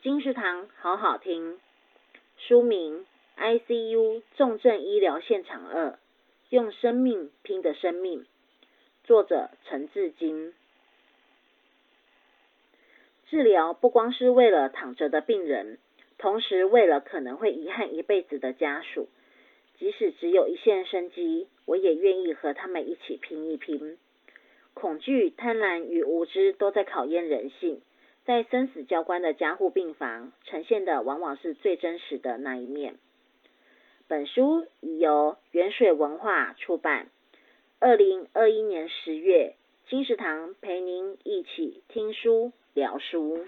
金石堂好好听。书名：ICU 重症医疗现场二，用生命拼的生命。作者：陈志金。治疗不光是为了躺着的病人，同时为了可能会遗憾一辈子的家属。即使只有一线生机，我也愿意和他们一起拼一拼。恐惧、贪婪与无知都在考验人性。在生死交关的加护病房，呈现的往往是最真实的那一面。本书已由原水文化出版。二零二一年十月，金石堂陪您一起听书聊书。